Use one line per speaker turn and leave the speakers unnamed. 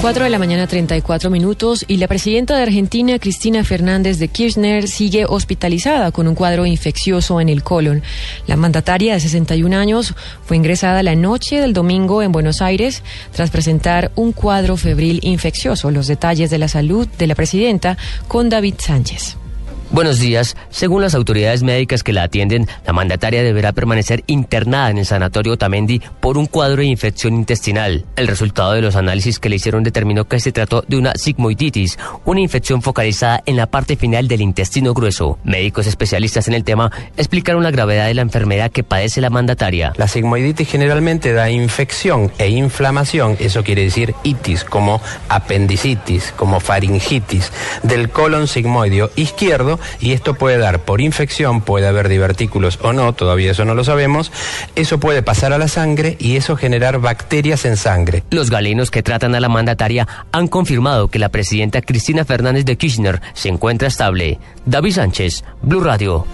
4 de la mañana 34 minutos y la presidenta de Argentina, Cristina Fernández de Kirchner, sigue hospitalizada con un cuadro infeccioso en el colon. La mandataria de 61 años fue ingresada la noche del domingo en Buenos Aires tras presentar un cuadro febril infeccioso. Los detalles de la salud de la presidenta con David Sánchez.
Buenos días. Según las autoridades médicas que la atienden, la mandataria deberá permanecer internada en el sanatorio Tamendi por un cuadro de infección intestinal. El resultado de los análisis que le hicieron determinó que se trató de una sigmoiditis, una infección focalizada en la parte final del intestino grueso. Médicos especialistas en el tema explicaron la gravedad de la enfermedad que padece la mandataria.
La sigmoiditis generalmente da infección e inflamación, eso quiere decir itis, como apendicitis, como faringitis, del colon sigmoideo izquierdo y esto puede dar por infección, puede haber divertículos o no, todavía eso no lo sabemos, eso puede pasar a la sangre y eso generar bacterias en sangre.
Los galenos que tratan a la mandataria han confirmado que la presidenta Cristina Fernández de Kirchner se encuentra estable. David Sánchez, Blue Radio.